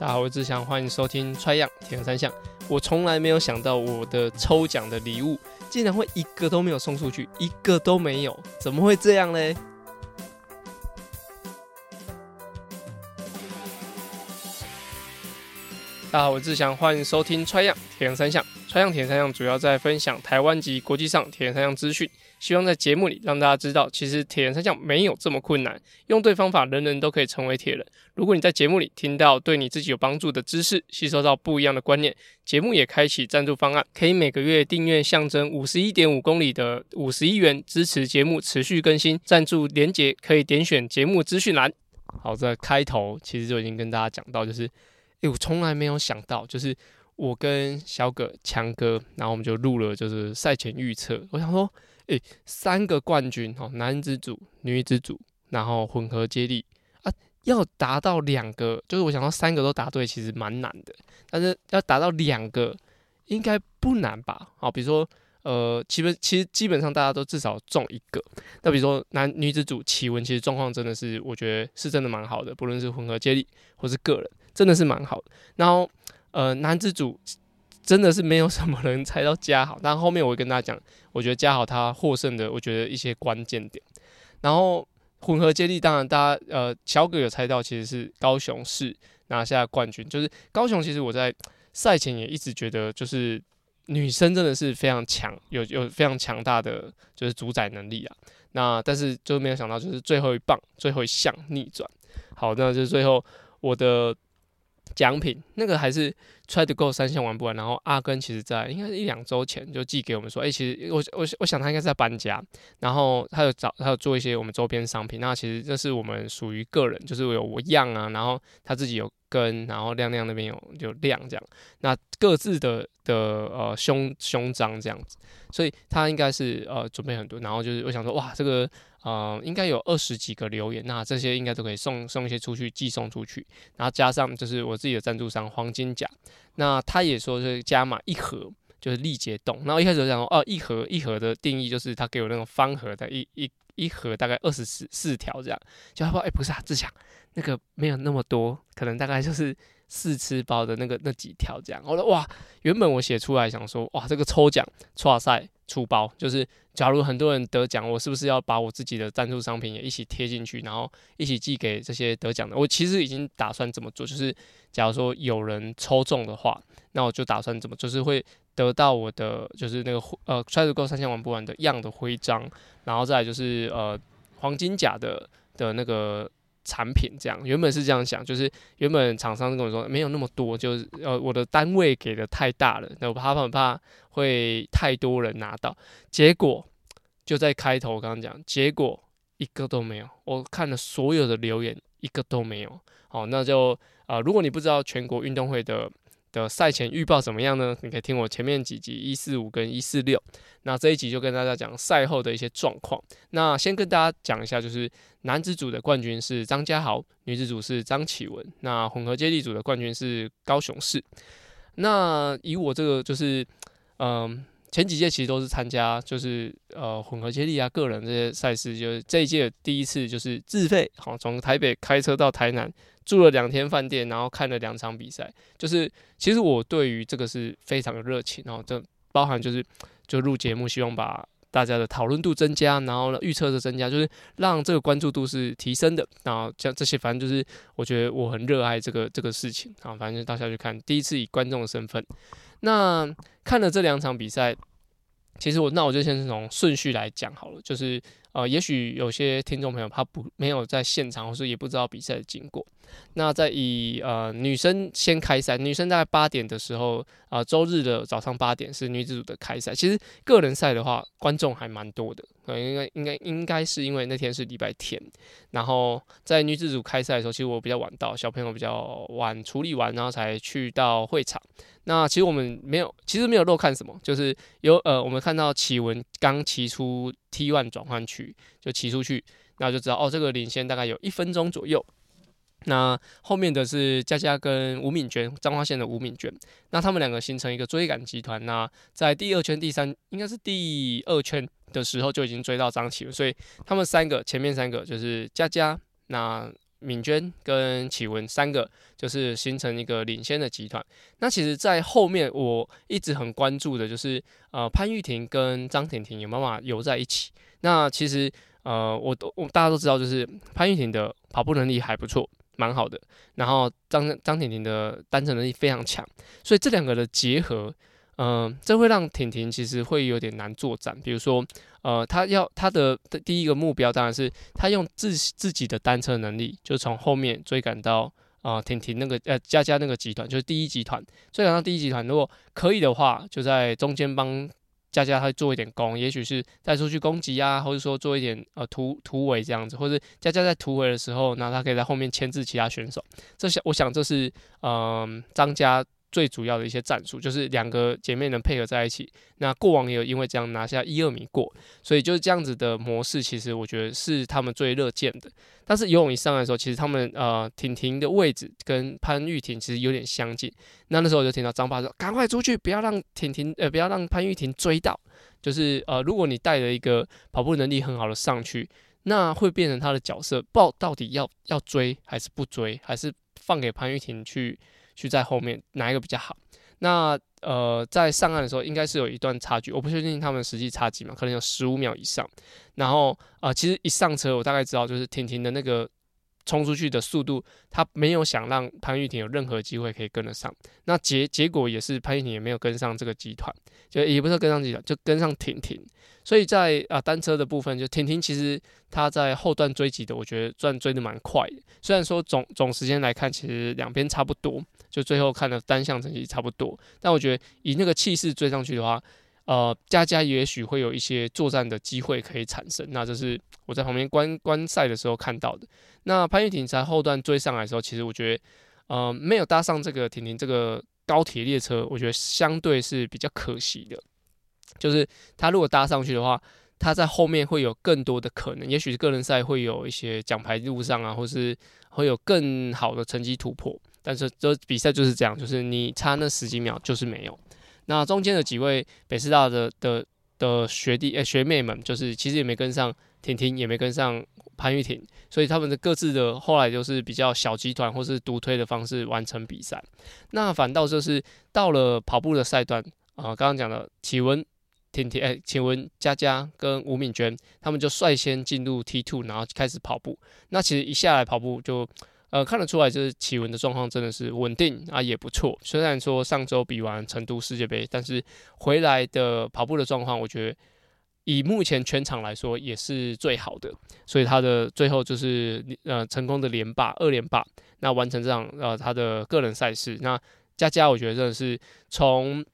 大家好，我是志祥，欢迎收听《Try 样铁人三项》。我从来没有想到我的抽奖的礼物竟然会一个都没有送出去，一个都没有，怎么会这样呢？大家好，我是志祥，欢迎收听《Try 样铁人三项》。《川阳铁人三项》主要在分享台湾及国际上铁人三项资讯。希望在节目里让大家知道，其实铁人三项没有这么困难，用对方法，人人都可以成为铁人。如果你在节目里听到对你自己有帮助的知识，吸收到不一样的观念，节目也开启赞助方案，可以每个月订阅象征五十一点五公里的五十一元，支持节目持续更新。赞助连结可以点选节目资讯栏。好，在开头其实就已经跟大家讲到，就是，诶，我从来没有想到，就是我跟小葛强哥，然后我们就录了就是赛前预测，我想说。诶、三个冠军哦，男子组、女子组，然后混合接力啊，要达到两个，就是我想到三个都答对，其实蛮难的。但是要达到两个，应该不难吧？好，比如说，呃，其实其实基本上大家都至少中一个。那比如说男女子组，启文其实状况真的是，我觉得是真的蛮好的，不论是混合接力或是个人，真的是蛮好的。然后，呃，男子组。真的是没有什么人猜到嘉豪，但后面我会跟大家讲，我觉得嘉豪他获胜的，我觉得一些关键点。然后混合接力，当然大家呃小葛有猜到，其实是高雄市拿下冠军。就是高雄，其实我在赛前也一直觉得，就是女生真的是非常强，有有非常强大的就是主宰能力啊。那但是就没有想到，就是最后一棒最后一项逆转。好，那就是最后我的。奖品那个还是 try to go 三项玩不完，然后阿根其实在应该是一两周前就寄给我们说，哎、其实我我我想他应该是在搬家，然后他有找他有做一些我们周边商品，那其实这是我们属于个人，就是有我样啊，然后他自己有跟，然后亮亮那边有有亮这样，那各自的的呃胸胸章这样子，所以他应该是呃准备很多，然后就是我想说哇这个。呃，应该有二十几个留言，那这些应该都可以送送一些出去，寄送出去。然后加上就是我自己的赞助商黄金甲，那他也说是加码一盒，就是力竭冻。然后一开始我想说，哦，一盒一盒的定义就是他给我那种方盒的一一一盒大概二十四四条这样。就他说，哎、不是啊，志强，那个没有那么多，可能大概就是四吃包的那个那几条这样。我说哇，原本我写出来想说，哇，这个抽奖剉赛。出包就是，假如很多人得奖，我是不是要把我自己的赞助商品也一起贴进去，然后一起寄给这些得奖的？我其实已经打算这么做，就是假如说有人抽中的话，那我就打算怎么，就是会得到我的就是那个呃，try to go 三千玩不完的样的徽章，然后再来就是呃黄金甲的的那个。产品这样，原本是这样想，就是原本厂商跟我说没有那么多，就是呃我的单位给的太大了，那我怕怕怕会太多人拿到，结果就在开头刚刚讲，结果一个都没有，我看了所有的留言一个都没有，好，那就啊如果你不知道全国运动会的。的赛前预报怎么样呢？你可以听我前面几集一四五跟一四六，那这一集就跟大家讲赛后的一些状况。那先跟大家讲一下，就是男子组的冠军是张家豪，女子组是张启文。那混合接力组的冠军是高雄市。那以我这个就是，嗯、前几届其实都是参加，就是呃混合接力啊，个人这些赛事，就是这一届第一次就是自费，好从台北开车到台南。住了两天饭店，然后看了两场比赛，就是其实我对于这个是非常的热情，然后这包含就是就录节目，希望把大家的讨论度增加，然后呢预测的增加，就是让这个关注度是提升的，然后像这些反正就是我觉得我很热爱这个这个事情啊，反正就到下去看，第一次以观众的身份，那看了这两场比赛，其实我那我就先从顺序来讲好了，就是。呃，也许有些听众朋友他不没有在现场，或是也不知道比赛的经过。那在以呃女生先开赛，女生大概八点的时候，呃，周日的早上八点是女子组的开赛。其实个人赛的话，观众还蛮多的，呃，应该应该应该是因为那天是礼拜天。然后在女子组开赛的时候，其实我比较晚到，小朋友比较晚处理完，然后才去到会场。那其实我们没有，其实没有漏看什么，就是有呃，我们看到奇文刚骑出 T one 转换区就骑出去，那就知道哦，这个领先大概有一分钟左右。那后面的是佳佳跟吴敏娟，彰化县的吴敏娟，那他们两个形成一个追赶集团。那在第二圈、第三应该是第二圈的时候就已经追到张琪了，所以他们三个前面三个就是佳佳，那敏娟跟启文三个就是形成一个领先的集团。那其实，在后面我一直很关注的就是呃潘玉婷跟张婷婷有没有游在一起。那其实呃我都我大家都知道，就是潘玉婷的跑步能力还不错，蛮好的。然后张张婷婷的单车能力非常强，所以这两个的结合。嗯、这会让婷婷其实会有点难作战。比如说，呃，他要他的第一个目标当然是他用自自己的单车能力，就从后面追赶到啊、婷婷那个呃佳佳那个集团，就是第一集团追赶到第一集团。如果可以的话，就在中间帮佳佳他做一点攻，也许是带出去攻击啊，或者说做一点呃突突围这样子，或者佳佳在突围的时候，那他可以在后面牵制其他选手。这想我想这是嗯张家。最主要的一些战术就是两个姐妹能配合在一起。那过往也有因为这样拿下一二名过，所以就是这样子的模式，其实我觉得是他们最乐见的。但是游泳一上来的时候，其实他们呃婷婷的位置跟潘玉婷其实有点相近。那那时候我就听到张爸说：“赶快出去，不要让婷婷呃不要让潘玉婷追到。”就是呃如果你带了一个跑步能力很好的上去，那会变成他的角色，不到底要要追还是不追，还是放给潘玉婷去。去在后面哪一个比较好？那呃，在上岸的时候应该是有一段差距，我不确定他们实际差几秒，可能有十五秒以上。然后啊、其实一上车我大概知道，就是婷婷的那个冲出去的速度，他没有想让潘玉婷有任何机会可以跟得上。那结结果也是潘玉婷也没有跟上这个集团，就也不是跟上集团，就跟上婷婷。所以在啊单车的部分，就婷婷其实她在后段追击的，我觉得算追得蛮快的。虽然说总总时间来看，其实两边差不多。就最后看的单项成绩差不多，但我觉得以那个气势追上去的话，呃，佳佳也许会有一些作战的机会可以产生。那这是我在旁边观观赛的时候看到的。那潘玉婷在后段追上来的时候，其实我觉得，呃，没有搭上这个婷婷这个高铁列车，我觉得相对是比较可惜的。就是他如果搭上去的话，他在后面会有更多的可能，也许个人赛会有一些奖牌路上啊，或是会有更好的成绩突破。但是这比赛就是这样，就是你差那十几秒就是没有。那中间的几位北师大的的的学弟诶、学妹们，就是其实也没跟上婷婷，也没跟上潘玉婷，所以他们的各自的后来就是比较小集团或是独推的方式完成比赛。那反倒就是到了跑步的赛段啊，刚刚讲的启文、婷婷、诶启文、佳佳跟吴敏娟，他们就率先进入 T two，然后开始跑步。那其实一下来跑步就。呃，看得出来，就是启文的状况真的是稳定啊，也不错。虽然说上周比完成都世界杯，但是回来的跑步的状况，我觉得以目前全场来说也是最好的。所以他的最后就是呃成功的连霸二连霸，那完成这样呃他的个人赛事。那佳佳我觉得真的是从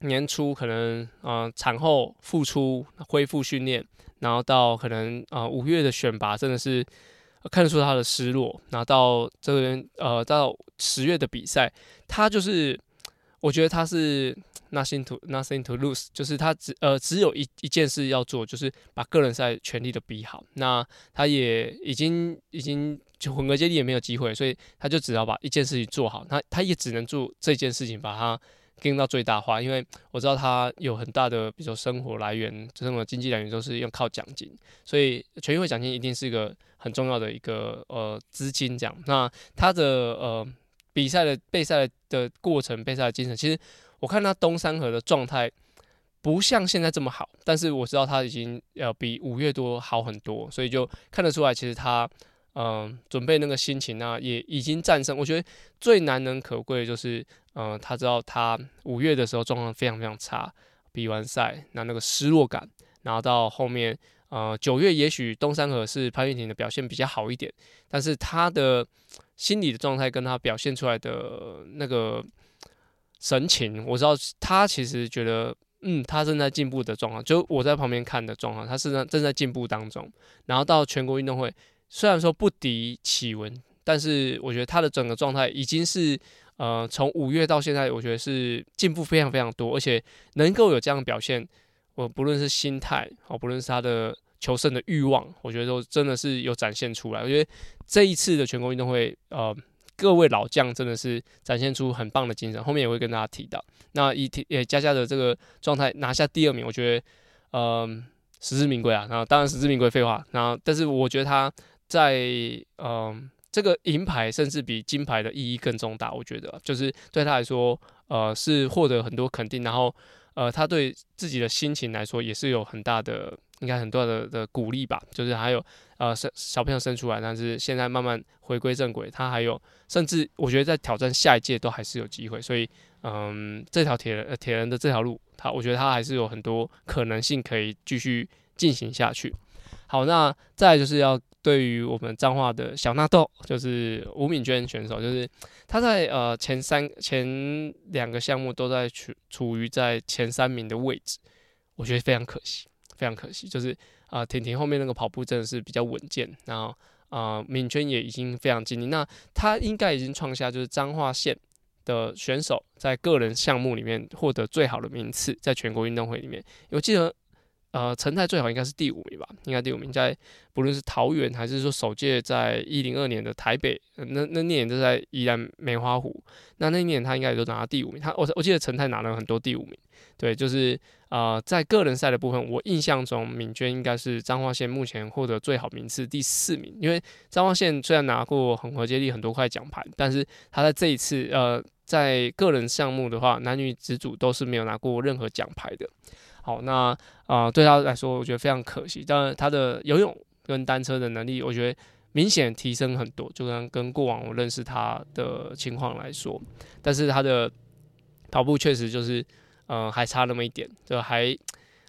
年初可能呃产后复出恢复训练，然后到可能啊五月的选拔，真的是。看得出他的失落，拿到这边呃到十月的比赛，他就是我觉得他是 nothing to nothing to lose，就是他只呃只有一一件事要做，就是把个人赛全力的比好。那他也已经已经就混合接力也没有机会，所以他就只要把一件事情做好，他他也只能做这件事情，把它。跟到最大化，因为我知道他有很大的，比如说生活来源，这种经济来源都是用靠奖金，所以全运会奖金一定是一个很重要的一个呃资金。这样，那他的呃比赛的备赛的过程，备赛的精神，其实我看他东山河的状态不像现在这么好，但是我知道他已经要比五月多好很多，所以就看得出来，其实他。嗯、准备那个心情呢、啊，也已经战胜。我觉得最难能可贵的就是，嗯、他知道他五月的时候状况非常非常差，比完赛那那个失落感，然后到后面，呃，九月也许东山河是潘玉婷的表现比较好一点，但是他的心理的状态跟他表现出来的那个神情，我知道他其实觉得，嗯，他正在进步的状况，就我在旁边看的状况，他是在正在进步当中，然后到全国运动会。虽然说不敌启文，但是我觉得他的整个状态已经是，呃，从五月到现在，我觉得是进步非常非常多，而且能够有这样的表现，我不论是心态，哦，不论是他的求胜的欲望，我觉得都真的是有展现出来。我觉得这一次的全国运动会，呃，各位老将真的是展现出很棒的精神，后面也会跟大家提到。那以也佳佳的这个状态拿下第二名，我觉得，嗯、实至名归啊。然后当然实至名归，废话。然后但是我觉得他。在嗯这个银牌甚至比金牌的意义更重大。我觉得，就是对他来说，呃，是获得很多肯定，然后呃，他对自己的心情来说也是有很大的，应该很多的的鼓励吧。就是还有呃生小朋友生出来，但是现在慢慢回归正轨，他还有甚至我觉得在挑战下一届都还是有机会。所以，嗯，这条铁人铁人的这条路，他我觉得他还是有很多可能性可以继续进行下去。好，那再就是要对于我们彰化的小纳豆，就是吴敏娟选手，就是她在呃前三前两个项目都在处处于在前三名的位置，我觉得非常可惜，非常可惜。就是啊，婷、婷后面那个跑步真的是比较稳健，然后啊、敏娟也已经非常尽力，那她应该已经创下就是彰化县的选手在个人项目里面获得最好的名次，在全国运动会里面，我记得。呃，成泰最好应该是第五名吧，应该第五名，在不论是桃园还是说首届在一零二年的台北，那那年都在宜兰梅花湖，那那一年他应该也都拿到第五名，他我我记得成泰拿了很多第五名，对，就是呃在个人赛的部分，我印象中敏娟应该是彰化县目前获得最好名次第四名，因为彰化县虽然拿过混合接力很多块奖牌，但是他在这一次呃在个人项目的话，男女子组都是没有拿过任何奖牌的。好，那啊、对他来说，我觉得非常可惜。但，他的游泳跟单车的能力，我觉得明显提升很多，就跟跟过往我认识他的情况来说。但是他的跑步确实就是，呃，还差那么一点，就还，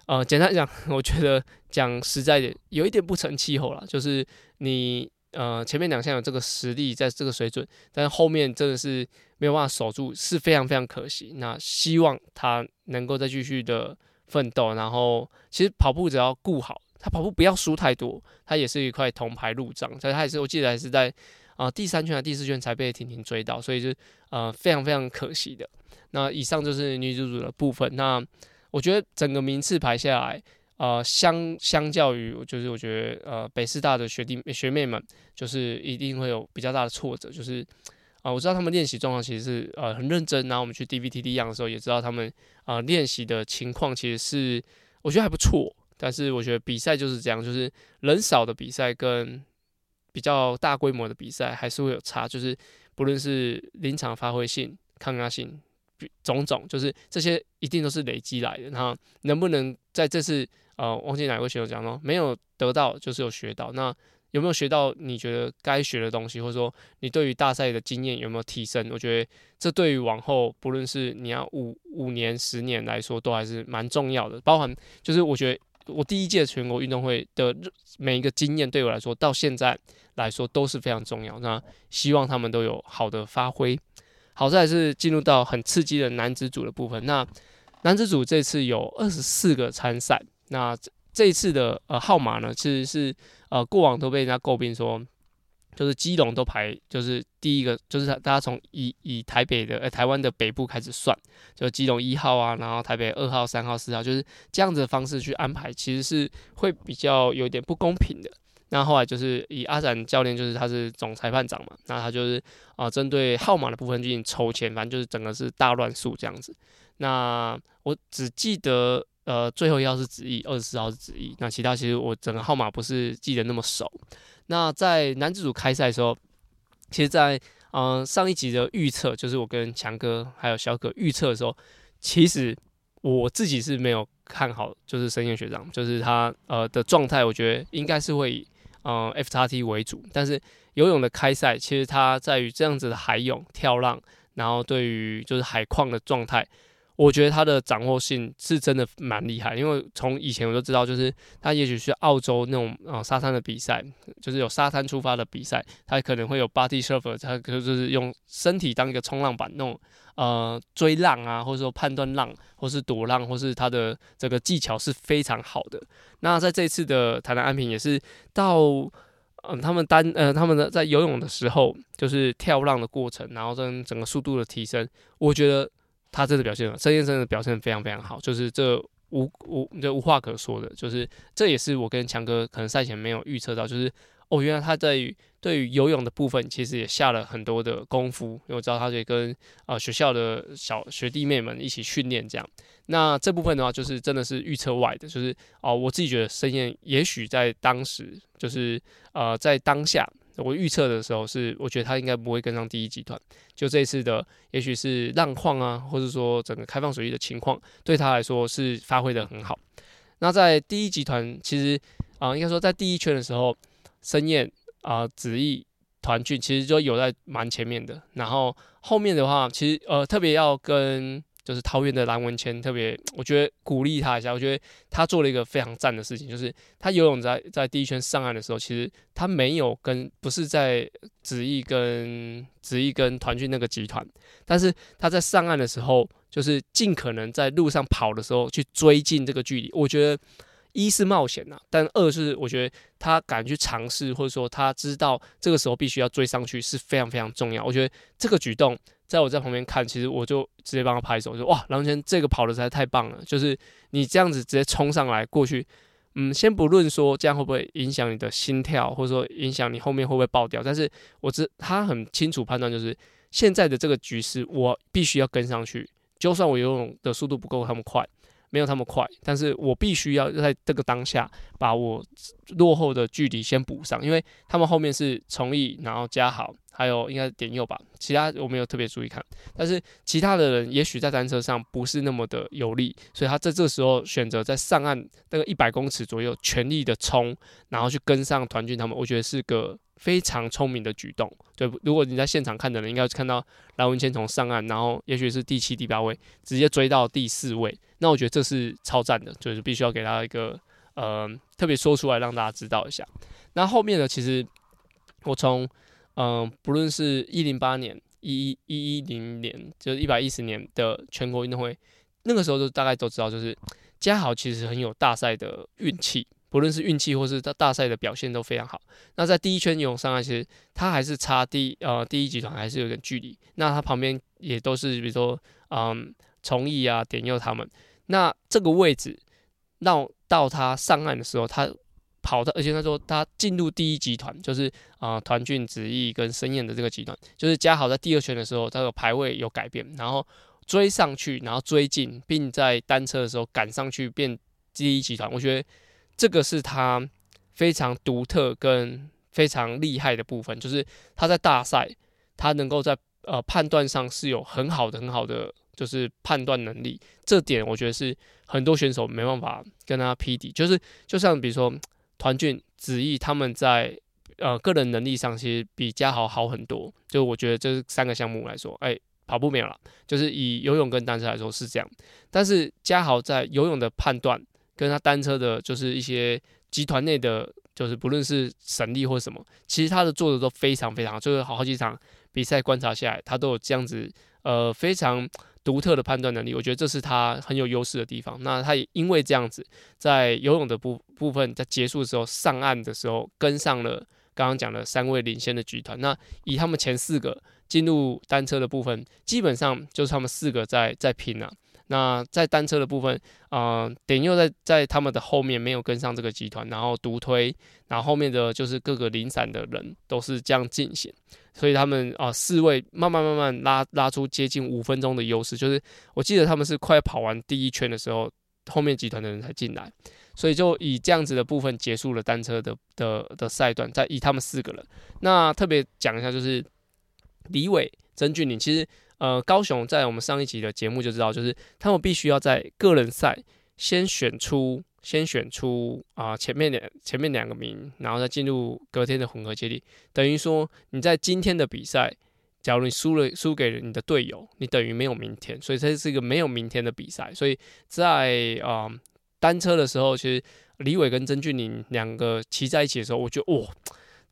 呃，简单讲，我觉得讲实在点，有一点不成气候了。就是你，呃，前面两项有这个实力，在这个水准，但是后面真的是没有办法守住，是非常非常可惜。那希望他能够再继续的。奋斗，然后其实跑步只要顾好，他跑步不要输太多，他也是一块铜牌入账。所以他也是，我记得还是在啊、第三圈还第四圈才被婷婷追到，所以就呃非常非常可惜的。那以上就是女子组的部分。那我觉得整个名次排下来，呃相相较于就是我觉得呃北师大的学弟学妹们，就是一定会有比较大的挫折，就是。啊、我知道他们练习状况其实是呃很认真，然后我们去 DVTD 样的时候也知道他们啊练习的情况其实是我觉得还不错，但是我觉得比赛就是这样，就是人少的比赛跟比较大规模的比赛还是会有差，就是不论是临场发挥性、抗压性，种种，就是这些一定都是累积来的。然后能不能在这次呃忘记哪位选手讲了没有得到就是有学到那。有没有学到你觉得该学的东西，或者说你对于大赛的经验有没有提升？我觉得这对于往后不论是你要五五年、十年来说，都还是蛮重要的。包含就是我觉得我第一届全国运动会的每一个经验，对我来说到现在来说都是非常重要。那希望他们都有好的发挥。好在是进入到很刺激的男子组的部分。那男子组这次有二十四个参赛。那这一次的呃号码呢，其实是呃过往都被人家诟病说，就是基隆都排就是第一个，就是大家从以以台北的呃台湾的北部开始算，就基隆一号啊，然后台北二号、三号、四号，就是这样子的方式去安排，其实是会比较有点不公平的。那后来就是以阿展教练，就是他是总裁判长嘛，那他就是啊针对号码的部分进行抽签，反正就是整个是大乱数这样子。那我只记得。呃，最后一号是子毅，二十四号是子毅。那其他其实我整个号码不是记得那么熟。那在男子组开赛的时候，其实在，在呃上一集的预测，就是我跟强哥还有小可预测的时候，其实我自己是没有看好，就是申燕学长，就是他呃的状态，我觉得应该是会以呃 FXT 为主。但是游泳的开赛，其实它在于这样子的海泳跳浪，然后对于就是海况的状态。我觉得他的掌握性是真的蛮厉害，因为从以前我就知道，就是他也许是澳洲那种啊、呃、沙滩的比赛，就是有沙滩出发的比赛，他可能会有 body surfer，他可就是用身体当一个冲浪板那种呃追浪啊，或者说判断浪，或是躲浪，或是他的这个技巧是非常好的。那在这次的台南安平也是到嗯、他们单呃他们的在游泳的时候，就是跳浪的过程，然后跟整个速度的提升，我觉得。他真的表现了，申先生的表现的非常非常好，就是这无无这无话可说的，就是这也是我跟强哥可能赛前没有预测到，就是哦，原来他在于对于游泳的部分其实也下了很多的功夫，因为我知道他可以跟啊、学校的小学弟妹们一起训练这样，那这部分的话就是真的是预测外的，就是哦，我自己觉得申燕也许在当时就是呃在当下。我预测的时候是，我觉得他应该不会跟上第一集团。就这次的，也许是浪况啊，或者说整个开放水域的情况，对他来说是发挥的很好。那在第一集团，其实啊、应该说在第一圈的时候，森彦啊、子毅、团聚其实就有在蛮前面的。然后后面的话，其实呃，特别要跟。就是桃园的蓝文谦特别，我觉得鼓励他一下。我觉得他做了一个非常赞的事情，就是他游泳在在第一圈上岸的时候，其实他没有跟不是在子毅跟子毅跟团聚那个集团，但是他在上岸的时候，就是尽可能在路上跑的时候去追进这个距离。我觉得一是冒险呐，但二是我觉得他敢去尝试，或者说他知道这个时候必须要追上去是非常非常重要。我觉得这个举动。在我在旁边看，其实我就直接帮他拍手，说：“哇，蓝文谦这个跑的实在太棒了！就是你这样子直接冲上来过去，嗯，先不论说这样会不会影响你的心跳，或者说影响你后面会不会爆掉，但是我知他很清楚判断，就是现在的这个局势，我必须要跟上去，就算我游泳的速度不够他们快。”没有那么快，但是我必须要在这个当下把我落后的距离先补上，因为他们后面是崇义，然后嘉好，还有应该是点右吧，其他我没有特别注意看，但是其他的人也许在单车上不是那么的有力，所以他在这时候选择在上岸那个一百公尺左右全力的冲，然后去跟上团畯他们，我觉得是个。非常聪明的举动，对。如果你在现场看的人，应该是看到蓝文谦从上岸，然后也许是第七、第八位，直接追到第四位。那我觉得这是超赞的，就是必须要给他一个呃特别说出来，让大家知道一下。那后面呢，其实我从嗯、不论是一零八年、一一一一零年，就是一百一十年的全国运动会，那个时候就大概都知道，就是嘉豪其实很有大赛的运气。不论是运气或是他大赛的表现都非常好。那在第一圈游泳上来，其实他还是差第呃第一集团还是有点距离。那他旁边也都是比如说嗯崇义啊点佑他们。那这个位置到到他上岸的时候，他跑的，而且他说他进入第一集团，就是啊团俊、子毅跟申彦的这个集团，就是嘉豪在第二圈的时候，他的排位有改变，然后追上去，然后追进，并在单车的时候赶上去变第一集团。我觉得。这个是他非常独特跟非常厉害的部分，就是他在大赛，他能够在呃判断上是有很好的很好的就是判断能力，这点我觉得是很多选手没办法跟他匹敌。就是就像比如说团俊、子毅他们在呃个人能力上其实比嘉豪好很多。就我觉得这三个项目来说，哎，跑步没有了，就是以游泳跟单车来说是这样，但是嘉豪在游泳的判断。跟他单车的，就是一些集团内的，就是不论是省力或什么，其实他的做的都非常非常好，就是好好几场比赛观察下来，他都有这样子呃非常独特的判断能力，我觉得这是他很有优势的地方。那他也因为这样子，在游泳的部部分在结束的时候上岸的时候，跟上了刚刚讲的三位领先的集团。那以他们前四个进入单车的部分，基本上就是他们四个在在拼了啊。那在单车的部分，啊、呃，点又在在他们的后面没有跟上这个集团，然后独推，然后后面的就是各个零散的人都是这样进行，所以他们啊、四位慢慢慢慢拉拉出接近五分钟的优势，就是我记得他们是快跑完第一圈的时候，后面集团的人才进来，所以就以这样子的部分结束了单车的的的赛段，再以他们四个人，那特别讲一下就是李伟、曾俊林，其实。呃，高雄在我们上一集的节目就知道，就是他们必须要在个人赛先选出，先选出啊、前面两前面两个名，然后再进入隔天的混合接力。等于说你在今天的比赛，假如你输了输给了你的队友，你等于没有明天，所以这是一个没有明天的比赛。所以在啊、单车的时候，其实李伟跟曾俊林两个骑在一起的时候，我觉得哇。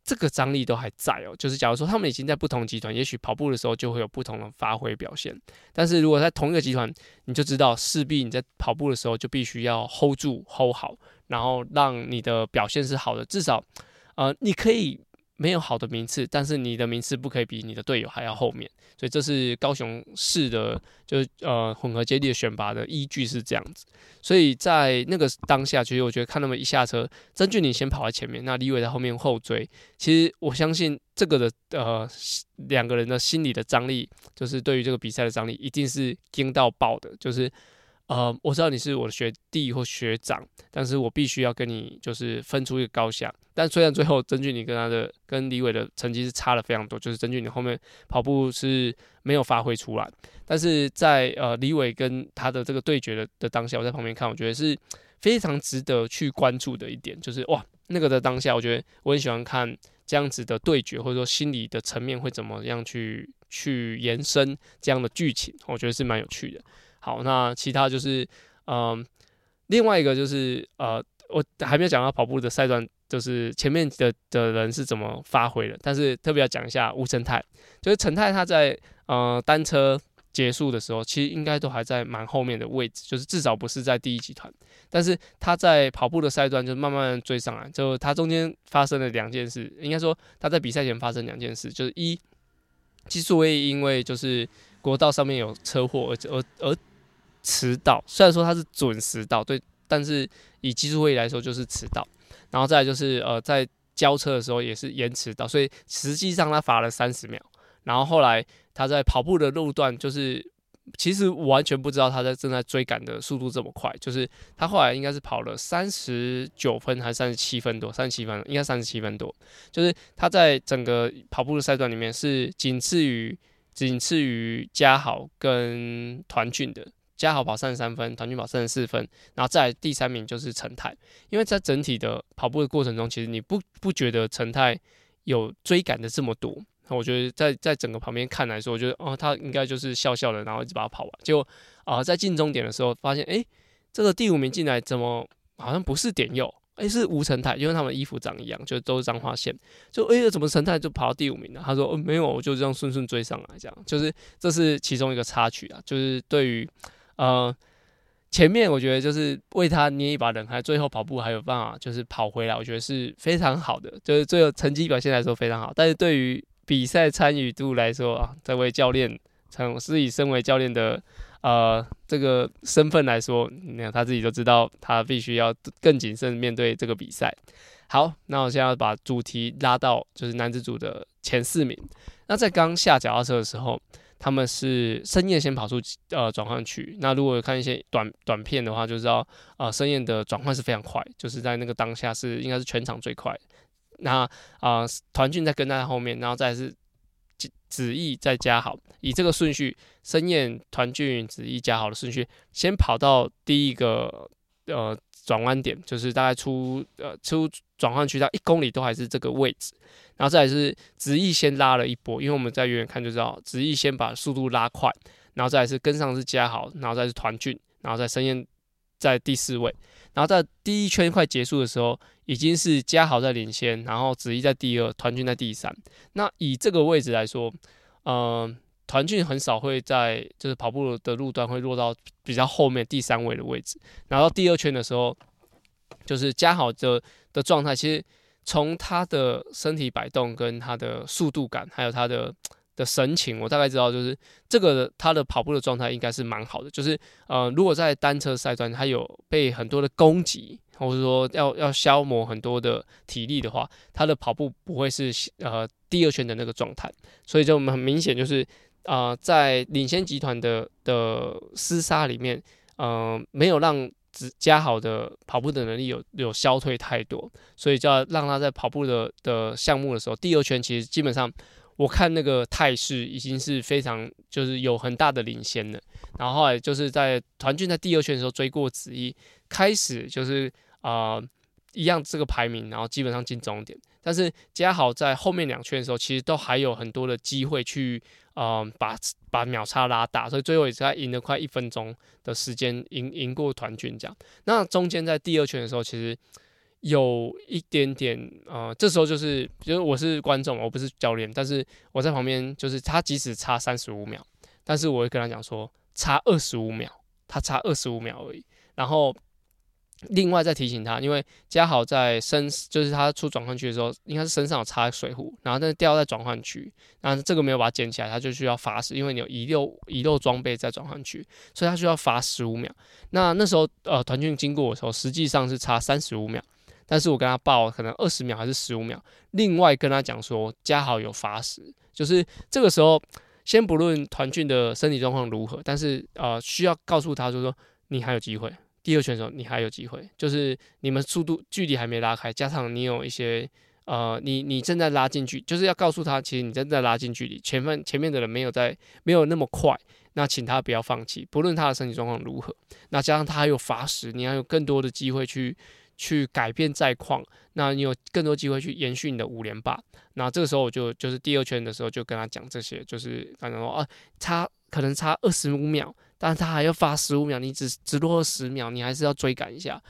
这个张力都还在哦，就是假如说他们已经在不同集团，也许跑步的时候就会有不同的发挥表现。但是如果在同一个集团，你就知道势必你在跑步的时候就必须要 hold 住、hold 好，然后让你的表现是好的。至少，呃，你可以。没有好的名次，但是你的名次不可以比你的队友还要后面，所以这是高雄市的，就是呃混合接力的选拔的依据是这样子。所以在那个当下，其实我觉得看他们一下车，曾俊林先跑在前面，那李伟在后面后追。其实我相信这个的呃两个人的心理的张力，就是对于这个比赛的张力，一定是惊到爆的。就是呃，我知道你是我的学弟或学长，但是我必须要跟你就是分出一个高下。但虽然最后曾俊你跟他的跟李伟的成绩是差了非常多，就是曾俊你后面跑步是没有发挥出来，但是在呃李伟跟他的这个对决的的当下，我在旁边看，我觉得是非常值得去关注的一点，就是哇那个的当下，我觉得我很喜欢看这样子的对决，或者说心理的层面会怎么样去去延伸这样的剧情，我觉得是蛮有趣的。好，那其他就是嗯、另外一个就是呃，我还没有讲到跑步的赛段。就是前面的的人是怎么发挥的，但是特别要讲一下吴成泰，就是陈泰他在呃单车结束的时候，其实应该都还在蛮后面的位置，就是至少不是在第一集团，但是他在跑步的赛段就慢慢追上来，就他中间发生了两件事，应该说他在比赛前发生两件事，就是一技术位因为就是国道上面有车祸而而而迟到，虽然说他是准时到，对，但是以技术位来说就是迟到。然后再来就是呃，在交车的时候也是延迟到，所以实际上他罚了三十秒。然后后来他在跑步的路段，就是其实完全不知道他在正在追赶的速度这么快，就是他后来应该是跑了三十九分还是三十七分多，三十七分应该三十七分多，就是他在整个跑步的赛段里面是仅次于仅次于嘉豪跟团俊的。嘉豪跑三十三分，团畯跑三十四分，然后再来第三名就是陈泰。因为在整体的跑步的过程中，其实你不不觉得陈泰有追赶的这么多。我觉得在在整个旁边看来说，我觉得哦，他应该就是笑笑的，然后一直把它跑完。结果啊、在进终点的时候，发现诶，这个第五名进来怎么好像不是点佑，诶，是吴成泰，因为他们衣服长一样，就都是彰化县。就诶，怎么成泰就跑到第五名了？他说哦，没有，我就这样顺顺追上来，这样就是这是其中一个插曲啊，就是对于。呃，前面我觉得就是为他捏一把冷汗，最后跑步还有办法就是跑回来，我觉得是非常好的，就是最后成绩表现来说非常好。但是对于比赛参与度来说啊，这位教练从是以身为教练的呃这个身份来说，你看他自己都知道，他必须要更谨慎面对这个比赛。好，那我现在要把主题拉到就是男子组的前四名。那在刚下脚踏车的时候。他们是深夜先跑出呃转换区，那如果看一些短短片的话，就知道啊深夜的转换是非常快，就是在那个当下是应该是全场最快。那啊团俊在跟在后面，然后再是子毅再加好，以这个顺序，深夜、团俊、子毅、嘉豪的顺序，先跑到第一个呃转弯点，就是大概出呃出转换区到一公里都还是这个位置。然后再来是子毅先拉了一波，因为我们在远远看就知道子毅先把速度拉快，然后再来是跟上是嘉豪，然后再是团俊，然后再申燕在第四位，然后在第一圈快结束的时候，已经是嘉豪在领先，然后子毅在第二，团俊在第三。那以这个位置来说，嗯、团俊很少会在就是跑步的路段会落到比较后面第三位的位置，然后到第二圈的时候，就是嘉豪的的状态其实。从他的身体摆动、跟他的速度感，还有他的的神情，我大概知道，就是这个他的跑步的状态应该是蛮好的。就是呃，如果在单车赛段他有被很多的攻击，或者说要要消磨很多的体力的话，他的跑步不会是呃第二圈的那个状态。所以就我们很明显，就是啊、呃，在领先集团的的厮杀里面，嗯、呃，没有让。嘉豪的跑步的能力有有消退太多，所以就要让他在跑步的的项目的时候，第二圈其实基本上我看那个态势已经是非常就是有很大的领先了。然后后来就是在团畯在第二圈的时候追过子怡，开始就是啊、一样这个排名，然后基本上进终点。但是嘉豪在后面两圈的时候，其实都还有很多的机会去。嗯，把把秒差拉大，所以最后也是他赢了快一分钟的时间，赢赢过团军这样。那中间在第二圈的时候，其实有一点点，呃，这时候就是，就是我是观众，我不是教练，但是我在旁边，就是他即使差三十五秒，但是我会跟他讲说，差二十五秒，他差二十五秒而已，然后。另外再提醒他，因为嘉豪在身，就是他出转换区的时候，应该是身上有插水壶，然后但是掉在转换区，然后这个没有把它捡起来，他就需要罚时，因为你有遗漏遗漏装备在转换区，所以他需要罚十五秒。那那时候呃团俊经过的时候，实际上是差三十五秒，但是我跟他报可能二十秒还是十五秒，另外跟他讲说嘉豪有罚时，就是这个时候先不论团俊的身体状况如何，但是呃需要告诉他就是说。你还有机会；第二圈的时候，你还有机会。就是你们速度距离还没拉开，加上你有一些呃，你你正在拉近距，就是要告诉他，其实你正在拉近距离，前面前面的人没有在没有那么快，那请他不要放弃，不论他的身体状况如何。那加上他还有罚时，你还有更多的机会去。去改变赛况，那你有更多机会去延续你的五连霸。那这个时候我就就是第二圈的时候就跟他讲这些，就是反正说啊，差可能差二十五秒，但是他还要罚十五秒，你只只落后十秒，你还是要追赶一下。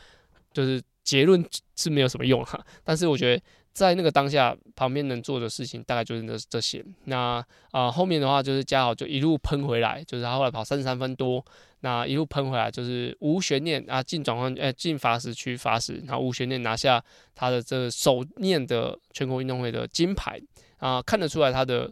就是结论是没有什么用哈，但是我觉得。在那个当下，旁边能做的事情大概就是这这些。那啊、后面的话就是嘉豪就一路喷回来，就是他后来跑三十三分多，那一路喷回来就是无悬念啊，进转换呃进罚时区罚时，然后无悬念拿下他的这首面的全国运动会的金牌啊、看得出来他的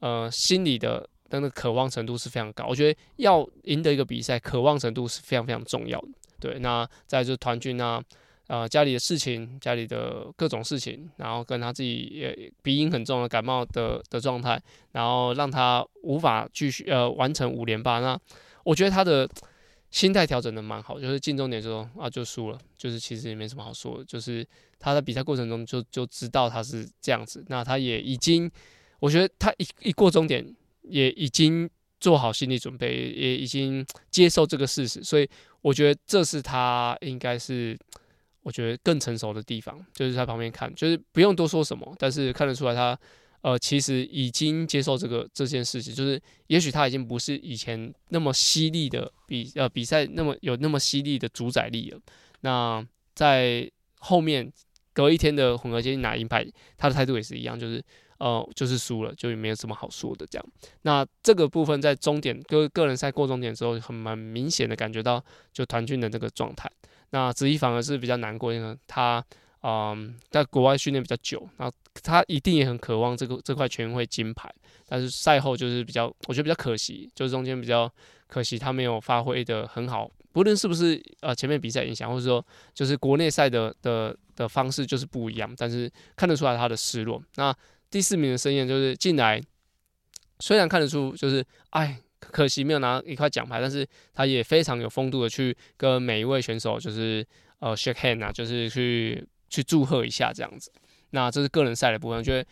呃心里的那个渴望程度是非常高。我觉得要赢得一个比赛，渴望程度是非常非常重要的。对，那再就是团军啊。呃，家里的事情，家里的各种事情，然后跟他自己也鼻音很重的感冒的的状态，然后让他无法继续呃完成五连霸。那我觉得他的心态调整的蛮好，就是进终点就说啊就输了，就是其实也没什么好说的，就是他在比赛过程中就就知道他是这样子。那他也已经，我觉得他一一过终点也已经做好心理准备，也已经接受这个事实，所以我觉得这是他应该是。我觉得更成熟的地方就是在旁边看，就是不用多说什么，但是看得出来他，呃，其实已经接受这个这件事情，就是也许他已经不是以前那么犀利的比呃比赛那么有那么犀利的主宰力了。那在后面隔一天的混合接力拿银牌，他的态度也是一样，就是呃就是输了，就也没有什么好说的这样。那这个部分在终点个个人赛过终点之后，很蛮明显的感觉到就团军的这个状态。那子怡反而是比较难过，因为他嗯在国外训练比较久，然后他一定也很渴望这个这块全运会金牌，但是赛后就是比较，我觉得比较可惜，就是中间比较可惜他没有发挥得很好，不论是不是呃前面比赛影响，或者说就是国内赛的的的方式就是不一样，但是看得出来他的失落。那第四名的申燕就是进来，虽然看得出就是哎。可惜没有拿一块奖牌，但是他也非常有风度的去跟每一位选手就是呃 shake hand 啊，就是去去祝贺一下这样子。那这是个人赛的部分，我觉得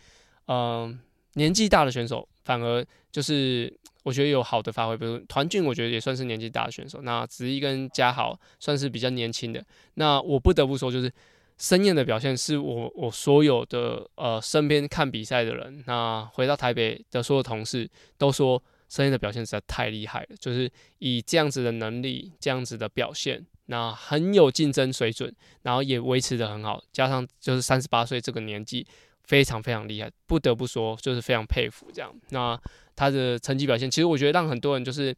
嗯、年纪大的选手反而就是我觉得有好的发挥，比如团俊，我觉得也算是年纪大的选手。那子怡跟嘉豪算是比较年轻的。那我不得不说，就是申燕的表现是我我所有的呃身边看比赛的人，那回到台北的所有同事都说。申燕的表现实在太厉害了，就是以这样子的能力，这样子的表现，那很有竞争水准，然后也维持得很好，加上就是三十八岁这个年纪，非常非常厉害，不得不说就是非常佩服这样。那他的成绩表现，其实我觉得让很多人就是，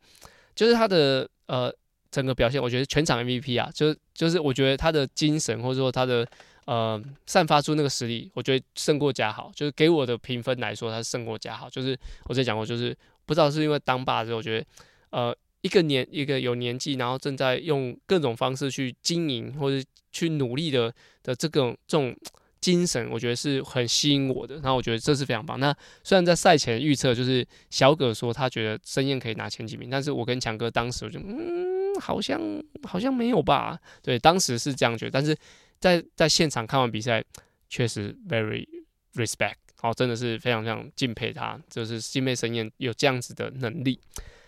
就是他的呃整个表现，我觉得全场 MVP 啊，就是就是我觉得他的精神或者说他的呃散发出那个实力，我觉得胜过嘉豪，就是给我的评分来说，他胜过嘉豪，就是我之前讲过，就是。不知道是因为当爸之后，我觉得，呃，一个年一个有年纪，然后正在用各种方式去经营或者去努力的的这种这种精神，我觉得是很吸引我的。然后我觉得这是非常棒。那虽然在赛前预测就是小葛说他觉得申燕可以拿前几名，但是我跟强哥当时我就嗯，好像好像没有吧？对，当时是这样觉得。但是在在现场看完比赛，确实 very respect。好，真的是非常非常敬佩他，就是敬佩神燕有这样子的能力。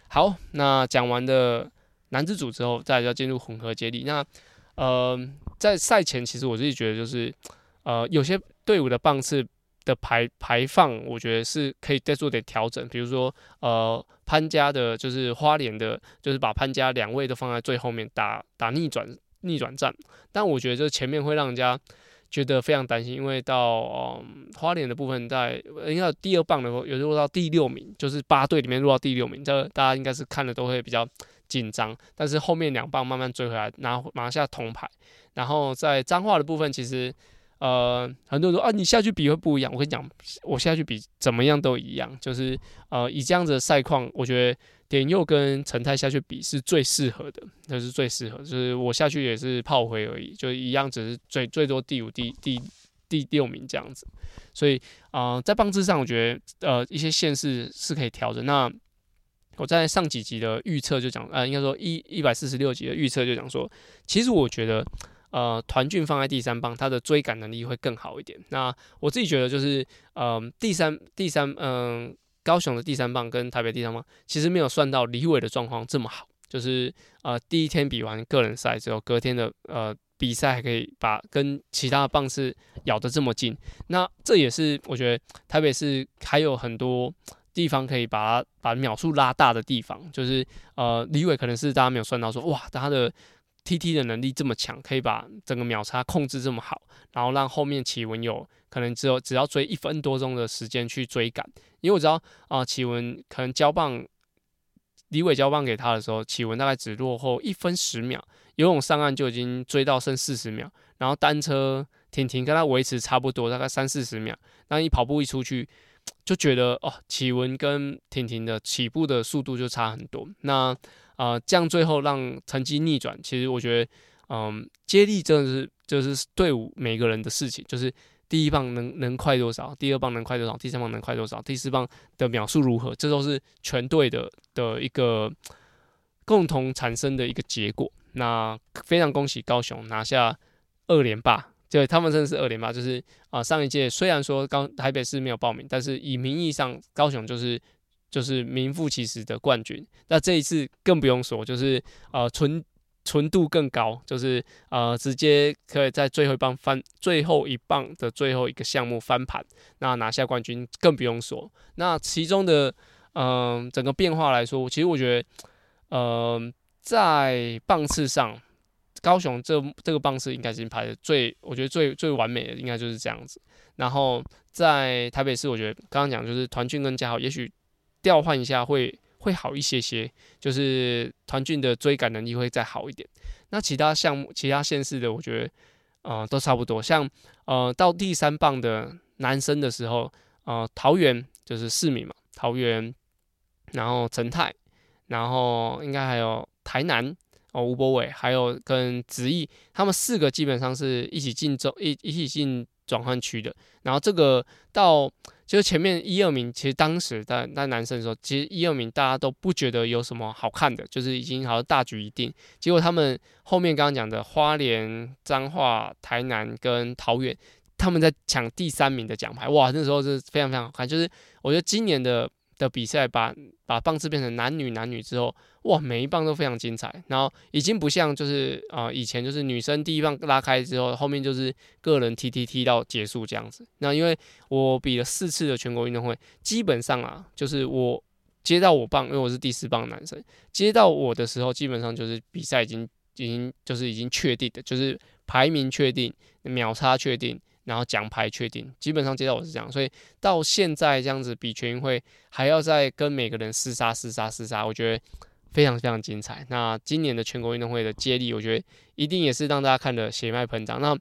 好，那讲完的男子组之后，再来就要进入混合接力。那呃，在赛前，其实我自己觉得就是呃，有些队伍的棒次的排排放，我觉得是可以再做点调整。比如说呃，潘家的，就是花莲的，就是把潘家两位都放在最后面打打逆转逆转战。但我觉得这前面会让人家。觉得非常担心，因为到嗯花莲的部分在，应该第二棒的时候，有落到第六名，就是八队里面落到第六名，这大家应该是看的都会比较紧张。但是后面两棒慢慢追回来，拿拿下铜牌。然后在彰化的部分，其实呃很多人说啊，你下去比会不一样。我跟你讲，我下去比怎么样都一样，就是呃以这样子的赛况，我觉得。点佑跟陈泰下去比是最适合的，那、就是最适合。就是我下去也是炮灰而已，就一样，只是最最多第五、第第第六名这样子。所以啊、在棒次上，我觉得呃一些线是是可以调整。那我在上几集的预测就讲，呃，应该说一一百四十六集的预测就讲说，其实我觉得，呃，团俊放在第三棒，他的追赶能力会更好一点。那我自己觉得就是，呃，第三第三，嗯、高雄的第三棒跟台北第三棒，其实没有算到李伟的状况这么好。就是呃，第一天比完个人赛之后，隔天的呃比赛还可以把跟其他的棒次咬得这么近，那这也是我觉得台北市还有很多地方可以把它把秒数拉大的地方。就是呃，李伟可能是大家没有算到说，哇，他的 TT 的能力这么强，可以把整个秒差控制这么好，然后让后面启文有可能只有只要追一分多钟的时间去追赶，因为我知道啊，启文可能交棒。李伟交棒给他的时候，启文大概只落后一分十秒，游泳上岸就已经追到剩四十秒，然后单车婷婷跟他维持差不多，大概三四十秒。那一跑步一出去，就觉得哦，启文跟婷婷的起步的速度就差很多。那啊、这样最后让成绩逆转，其实我觉得，嗯、接力真的是就是队伍每个人的事情，就是。第一棒能能快多少？第二棒能快多少？第三棒能快多少？第四棒的秒数如何？这都是全队的的一个共同产生的一个结果。那非常恭喜高雄拿下二连霸，对，他们真的是二连霸。就是啊、上一届虽然说高台北市没有报名，但是以名义上高雄就是就是名副其实的冠军。那这一次更不用说，就是呃纯。纯度更高，就是呃，直接可以在最后一棒翻最后一棒的最后一个项目翻盘，那拿下冠军更不用说。那其中的嗯、整个变化来说，其实我觉得，呃，在棒次上，高雄这这个棒次应该是排的最，我觉得最最完美的应该就是这样子。然后在台北市，我觉得刚刚讲就是团俊跟嘉豪，也许调换一下会。会好一些些，就是团俊的追赶能力会再好一点。那其他项目、其他县市的，我觉得，呃，都差不多。像呃，到第三棒的男生的时候，呃，桃园就是四名嘛，桃园，然后陈泰，然后应该还有台南哦，吴博伟，还有跟子毅，他们四个基本上是一起进中一一起进转换区的。然后这个到。就是前面一二名，其实当时那那男生说，其实一二名大家都不觉得有什么好看的，就是已经好像大局已定。结果他们后面刚刚讲的花莲、彰化、台南跟桃园，他们在抢第三名的奖牌，哇，那时候是非常非常好看。就是我觉得今年的。的比赛把把棒次变成男女男女之后，哇，每一棒都非常精彩。然后已经不像就是啊、以前就是女生第一棒拉开之后，后面就是个人踢踢踢到结束这样子。那因为我比了四次的全国运动会，基本上啊，就是我接到我棒，因为我是第四棒男生，接到我的时候，基本上就是比赛已经已经就是已经确定的，就是排名确定，秒差确定。然后奖牌确定，基本上接到我是这样，所以到现在这样子比全运会还要再跟每个人厮杀厮杀厮杀，我觉得非常非常精彩。那今年的全国运动会的接力，我觉得一定也是让大家看得血脉喷张。那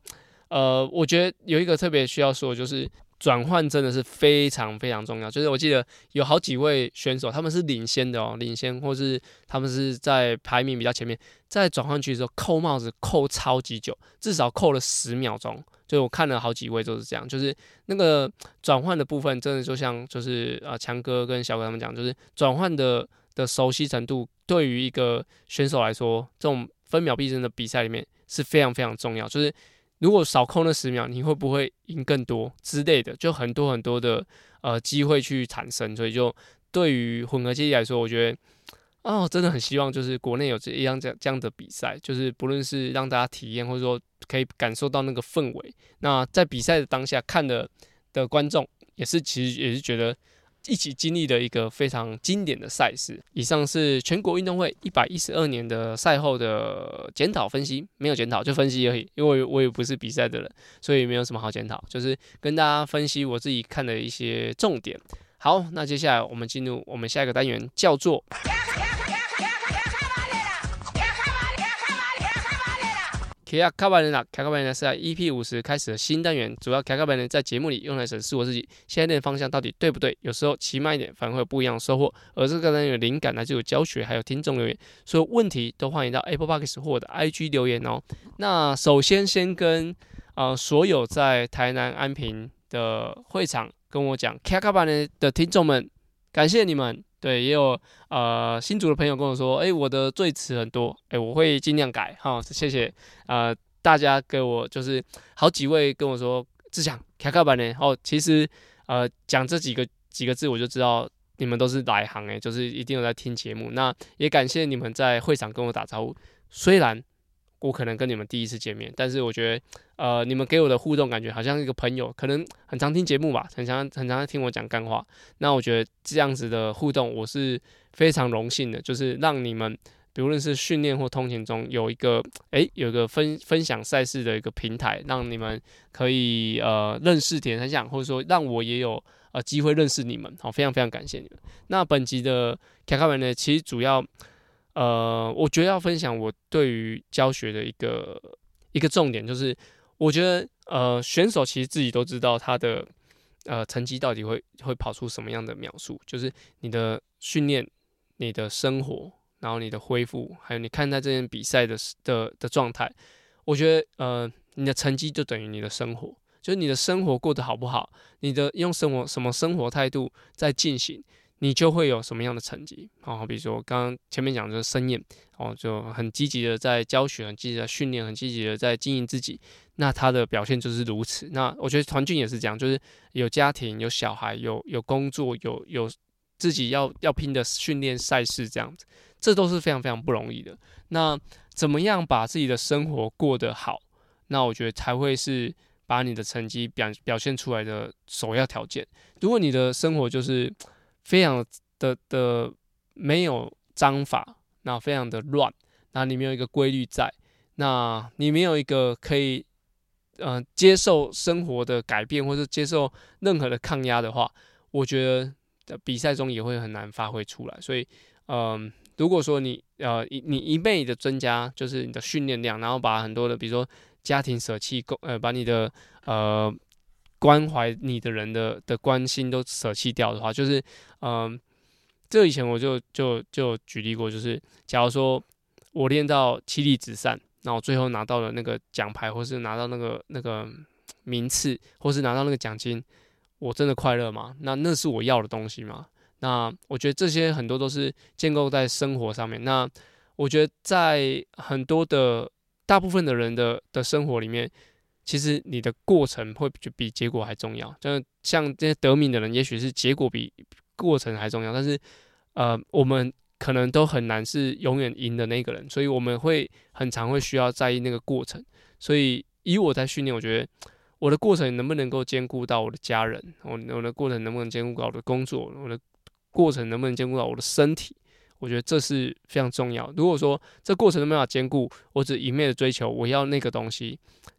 呃，我觉得有一个特别需要说的就是。转换真的是非常非常重要，就是我记得有好几位选手，他们是领先的哦，领先或是他们是在排名比较前面，在转换区的时候扣帽子扣超级久，至少扣了十秒钟。就我看了好几位都是这样，就是那个转换的部分，真的就像就是啊强哥跟小哥他们讲，就是转换的的熟悉程度，对于一个选手来说，这种分秒必争的比赛里面是非常非常重要，就是。如果少扣那十秒，你会不会赢更多之类的？就很多很多的呃机会去产生，所以就对于混合接力来说，我觉得哦，真的很希望就是国内有这样这样这样的比赛，就是不论是让大家体验，或者说可以感受到那个氛围。那在比赛的当下看的的观众，也是其实也是觉得。一起经历的一个非常经典的赛事。以上是全国运动会一百一十二年的赛后的检讨分析，没有检讨就分析而已。因为我也不是比赛的人，所以没有什么好检讨，就是跟大家分析我自己看的一些重点。好，那接下来我们进入我们下一个单元，叫做。卡亚卡巴人啦，卡卡巴人是在 EP 五十开始的新单元，主要卡卡巴人在节目里用来审视我自己现在的方向到底对不对。有时候骑慢一点反而会有不一样的收获。而这个单元的灵感来自于教学，还有听众留言，所有问题都欢迎到 Apple Podcast 或者 IG 留言哦。那首先先跟呃所有在台南安平的会场跟我讲卡卡巴人的听众们，感谢你们，对，也有呃新竹的朋友跟我说，哎，我的赘词很多，哎，我会尽量改，哈，谢谢，呃，大家给我就是好几位跟我说，志强卡卡板呢，哦，其实呃讲这几个几个字，我就知道你们都是来行，哎，就是一定有在听节目，那也感谢你们在会场跟我打招呼，虽然。我可能跟你们第一次见面，但是我觉得，呃，你们给我的互动感觉好像一个朋友，可能很常听节目吧，很常很常听我讲干话。那我觉得这样子的互动，我是非常荣幸的，就是让你们，比如论是训练或通勤中有一个，诶，有一个分分享赛事的一个平台，让你们可以呃认识铁人三项，或者说让我也有呃机会认识你们。好，非常非常感谢你们。那本集的卡卡文呢，其实主要。呃，我觉得要分享我对于教学的一个一个重点，就是我觉得呃选手其实自己都知道他的呃成绩到底会会跑出什么样的描述，就是你的训练、你的生活，然后你的恢复，还有你看待这件比赛的的的状态，我觉得呃你的成绩就等于你的生活，就是你的生活过得好不好，你的用生活什么生活态度在进行。你就会有什么样的成绩？好，比如说刚刚前面讲的就是森彦，哦，就很积极的在教学，很积极的训练，很积极的在经营自己。那他的表现就是如此。那我觉得团俊也是这样，就是有家庭、有小孩、有有工作、有有自己要要拼的训练赛事这样子，这都是非常非常不容易的。那怎么样把自己的生活过得好？那我觉得才会是把你的成绩表表现出来的首要条件。如果你的生活就是非常的的没有章法，那非常的乱，那你没有一个规律在，那你没有一个可以呃接受生活的改变，或者接受任何的抗压的话，我觉得在比赛中也会很难发挥出来。所以，嗯、呃，如果说你呃你一倍的增加，就是你的训练量，然后把很多的比如说家庭舍弃，呃，把你的呃。关怀你的人的的关心都舍弃掉的话，就是，嗯、这以前我就就就举例过，就是假如说我练到妻离子散，那我最后拿到了那个奖牌，或是拿到那个那个名次，或是拿到那个奖金，我真的快乐吗？那那是我要的东西吗？那我觉得这些很多都是建构在生活上面。那我觉得在很多的大部分的人的的生活里面。其实你的过程会就比结果还重要，就像这些得名的人，也许是结果比过程还重要，但是呃，我们可能都很难是永远赢的那个人，所以我们会很常会需要在意那个过程。所以以我在训练，我觉得我的过程能不能够兼顾到我的家人，我我的过程能不能兼顾到我的工作，我的过程能不能兼顾到我的身体，我觉得这是非常重要。如果说这过程都没有办法兼顾，我只一昧的追求我要那个东西。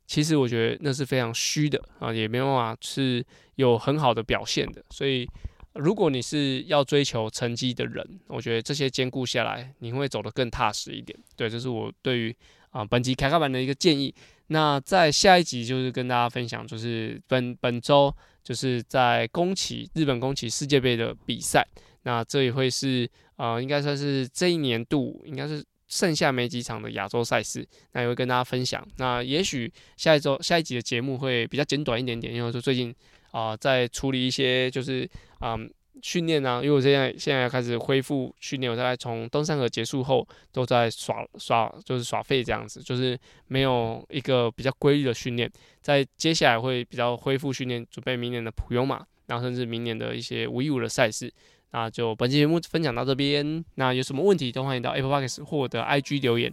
其实我觉得那是非常虚的啊，也没办法是有很好的表现的。所以，如果你是要追求成绩的人，我觉得这些兼顾下来，你会走得更踏实一点。对，这是我对于啊本集卡卡版的一个建议。那在下一集就是跟大家分享，就是本本周就是在宫崎日本宫崎世界杯的比赛。那这也会是啊，应该算是这一年度应该是。剩下没几场的亚洲赛事，那也会跟大家分享。那也许下一周下一集的节目会比较简短一点点，因为说最近啊、在处理一些就是啊训练啊，因为我现在现在开始恢复训练，我大概从登山河结束后都在耍耍就是耍废这样子，就是没有一个比较规律的训练。在接下来会比较恢复训练，准备明年的普悠马，然后甚至明年的一些五一五的赛事。那就本期节目分享到这边，那有什么问题都欢迎到 Apple Podcast 或我的 IG 留言，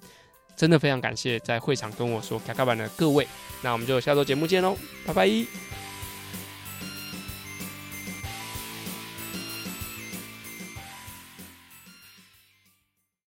真的非常感谢在会场跟我说卡卡版的各位，那我们就下周节目见喽，拜拜。